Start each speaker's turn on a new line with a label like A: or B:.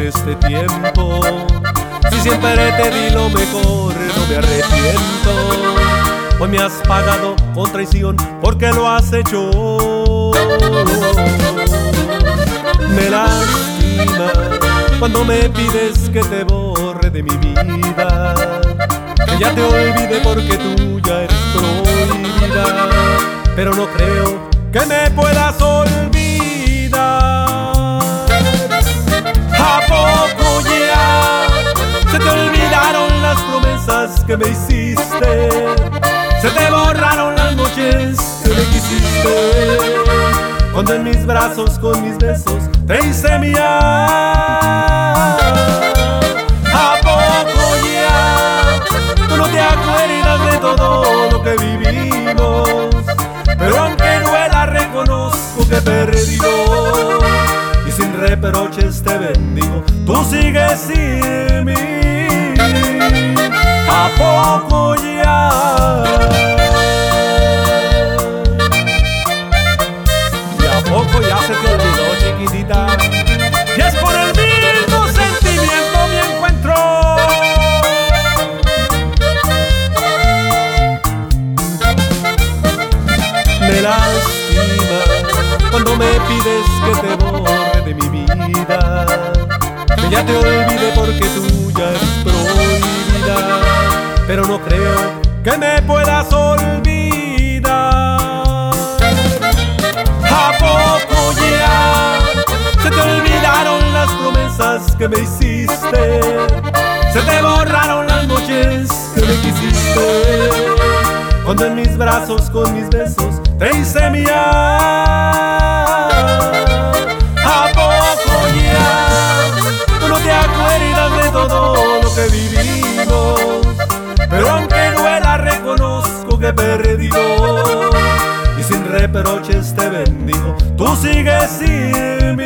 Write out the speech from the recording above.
A: este tiempo. Si siempre te di lo mejor, no me arrepiento. Hoy me has pagado con traición porque lo has hecho. Me lastima cuando me pides que te borre de mi vida. Que ya te olvide porque tú ya eres prohibida. Pero no creo que me puedas olvidar. Que me hiciste? Se te borraron las noches que me quisiste. Cuando en mis brazos con mis besos te hice mía. ¿A poco ya tú no te acuerdas de todo lo que vivimos? Pero aunque duela reconozco que perdido Y sin reproches te bendigo Tú sigues sin mí cuando me pides que te borre de mi vida. Que ya te olvide porque tú ya eres prohibida. Pero no creo que me puedas olvidar. ¿A poco ya se te olvidaron las promesas que me hiciste? Se te borraron las noches que me quisiste. Cuando en mis brazos con mis besos te hice mía ¿A poco ya tú no te acuerdas de todo lo que vivimos? Pero aunque duela reconozco que he perdido Y sin reproches te bendigo, tú sigues sin